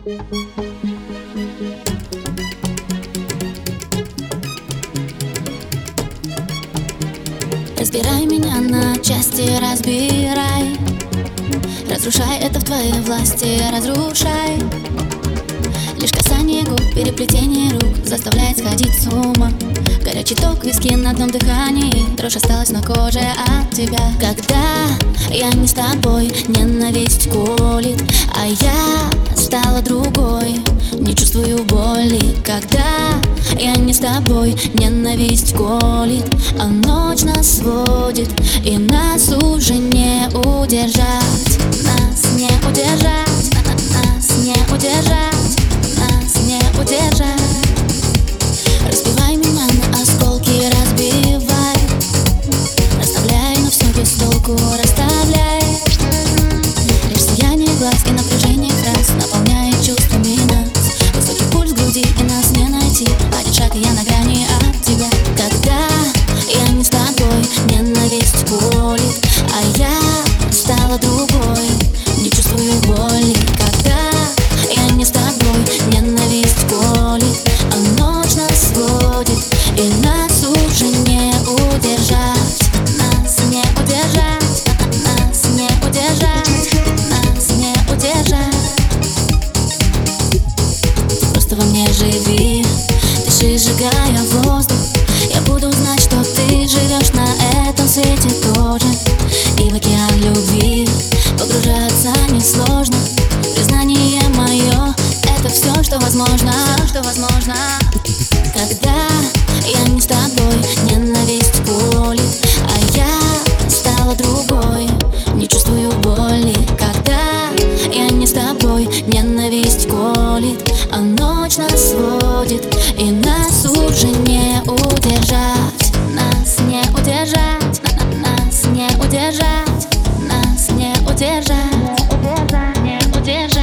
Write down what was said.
Разбирай меня на части, разбирай. Разрушай это в твоей власти, разрушай. Лишь касание губ, переплетение рук Заставляет сходить с ума. Горячий ток, виски на одном дыхании. Дрожь осталась на коже от тебя. Когда я не с тобой, ненависть колит А я когда я не с тобой Ненависть колит, а ночь нас сводит И нас уже не удержать груди и нас не найти. Один шаг и я на Просто во мне живи. Дыши, сжигая воздух. Я буду знать, что ты живешь на этом свете тоже. И в океан любви Погружаться несложно. Признание мое Это все, что возможно. Все, что возможно. Когда колет, а ночь нас сводит И нас уже не удержать, нас не удержать, нас не удержать, нас не удержать, не удержать, удержать.